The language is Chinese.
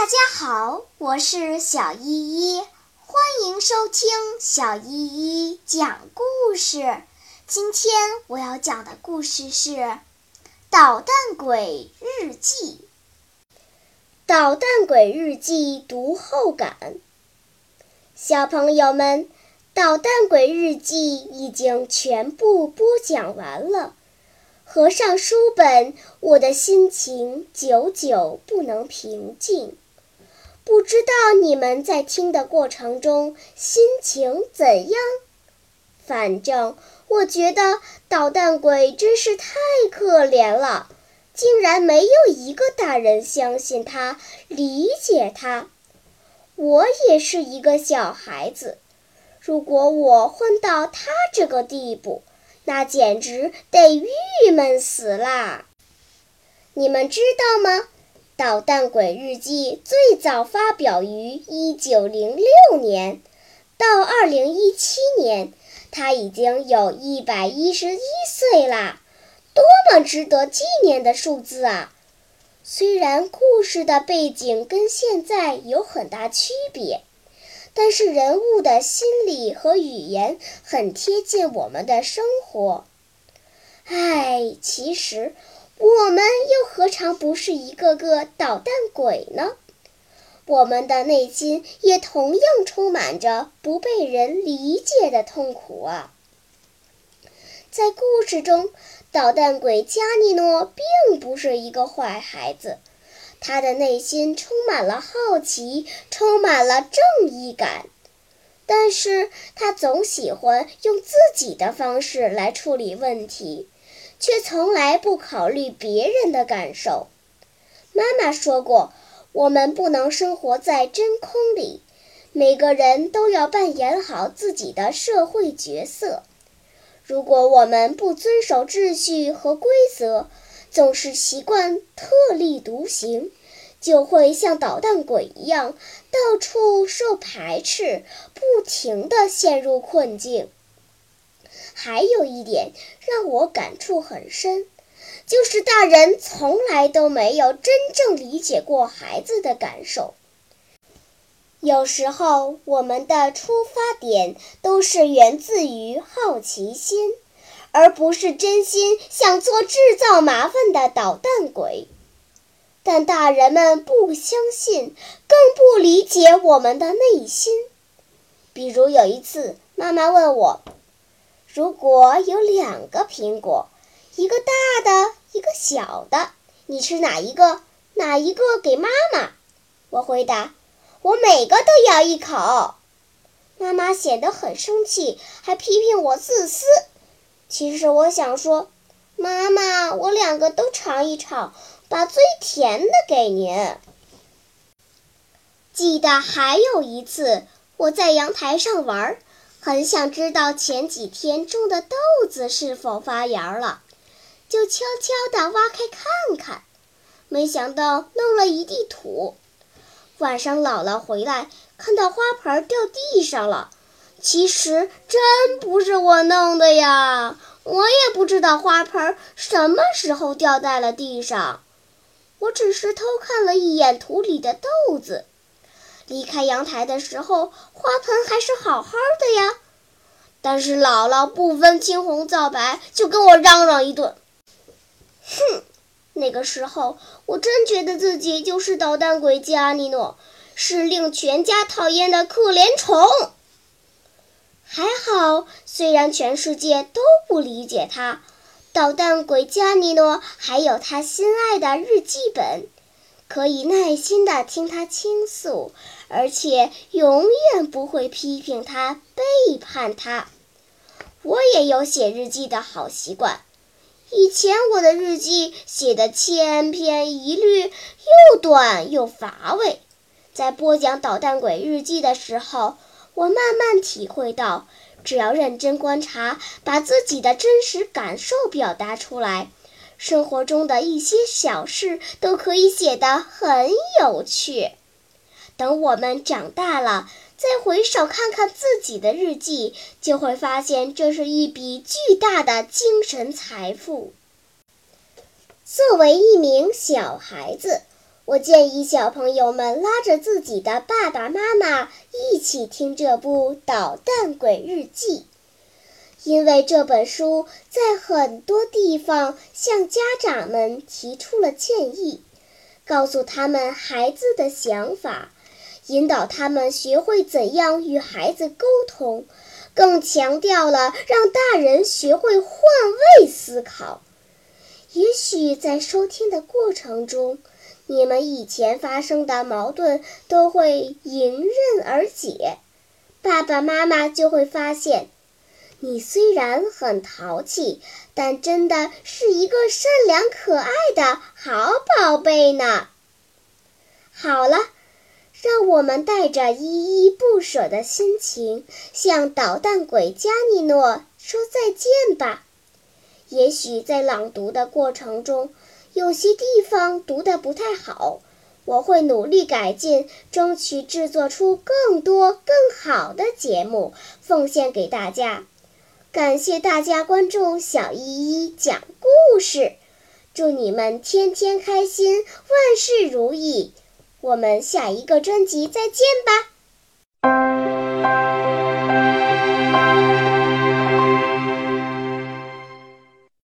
大家好，我是小依依，欢迎收听小依依讲故事。今天我要讲的故事是《捣蛋鬼日记》。《捣蛋鬼日记》读后感：小朋友们，《捣蛋鬼日记》已经全部播讲完了。合上书本，我的心情久久不能平静。不知道你们在听的过程中心情怎样？反正我觉得捣蛋鬼真是太可怜了，竟然没有一个大人相信他、理解他。我也是一个小孩子，如果我混到他这个地步，那简直得郁闷死啦！你们知道吗？《捣蛋鬼日记》最早发表于一九零六年，到二零一七年，他已经有一百一十一岁啦，多么值得纪念的数字啊！虽然故事的背景跟现在有很大区别，但是人物的心理和语言很贴近我们的生活。唉，其实。我们又何尝不是一个个捣蛋鬼呢？我们的内心也同样充满着不被人理解的痛苦啊！在故事中，捣蛋鬼加尼诺并不是一个坏孩子，他的内心充满了好奇，充满了正义感，但是他总喜欢用自己的方式来处理问题。却从来不考虑别人的感受。妈妈说过，我们不能生活在真空里，每个人都要扮演好自己的社会角色。如果我们不遵守秩序和规则，总是习惯特立独行，就会像捣蛋鬼一样，到处受排斥，不停地陷入困境。还有一点让我感触很深，就是大人从来都没有真正理解过孩子的感受。有时候，我们的出发点都是源自于好奇心，而不是真心想做制造麻烦的捣蛋鬼。但大人们不相信，更不理解我们的内心。比如有一次，妈妈问我。如果有两个苹果，一个大的，一个小的，你吃哪一个？哪一个给妈妈？我回答：我每个都咬一口。妈妈显得很生气，还批评我自私。其实我想说，妈妈，我两个都尝一尝，把最甜的给您。记得还有一次，我在阳台上玩。很想知道前几天种的豆子是否发芽了，就悄悄地挖开看看。没想到弄了一地土。晚上姥姥回来，看到花盆掉地上了。其实真不是我弄的呀，我也不知道花盆什么时候掉在了地上。我只是偷看了一眼土里的豆子。离开阳台的时候，花盆还是好好的呀。但是姥姥不分青红皂白就跟我嚷嚷一顿。哼，那个时候我真觉得自己就是捣蛋鬼加尼诺，是令全家讨厌的可怜虫。还好，虽然全世界都不理解他，捣蛋鬼加尼诺还有他心爱的日记本。可以耐心地听他倾诉，而且永远不会批评他、背叛他。我也有写日记的好习惯。以前我的日记写的千篇一律，又短又乏味。在播讲《捣蛋鬼日记》的时候，我慢慢体会到，只要认真观察，把自己的真实感受表达出来。生活中的一些小事都可以写得很有趣。等我们长大了，再回首看看自己的日记，就会发现这是一笔巨大的精神财富。作为一名小孩子，我建议小朋友们拉着自己的爸爸妈妈一起听这部《捣蛋鬼日记》，因为这本书在很多地方向家长们提出了建议，告诉他们孩子的想法，引导他们学会怎样与孩子沟通，更强调了让大人学会换位思考。也许在收听的过程中，你们以前发生的矛盾都会迎刃而解，爸爸妈妈就会发现，你虽然很淘气，但真的是一个善良可爱的好宝贝呢。好了，让我们带着依依不舍的心情，向捣蛋鬼加尼诺说再见吧。也许在朗读的过程中，有些地方读得不太好，我会努力改进，争取制作出更多更好的节目，奉献给大家。感谢大家关注小依依讲故事祝你们天天开心万事如意。我们下一个专辑再见吧。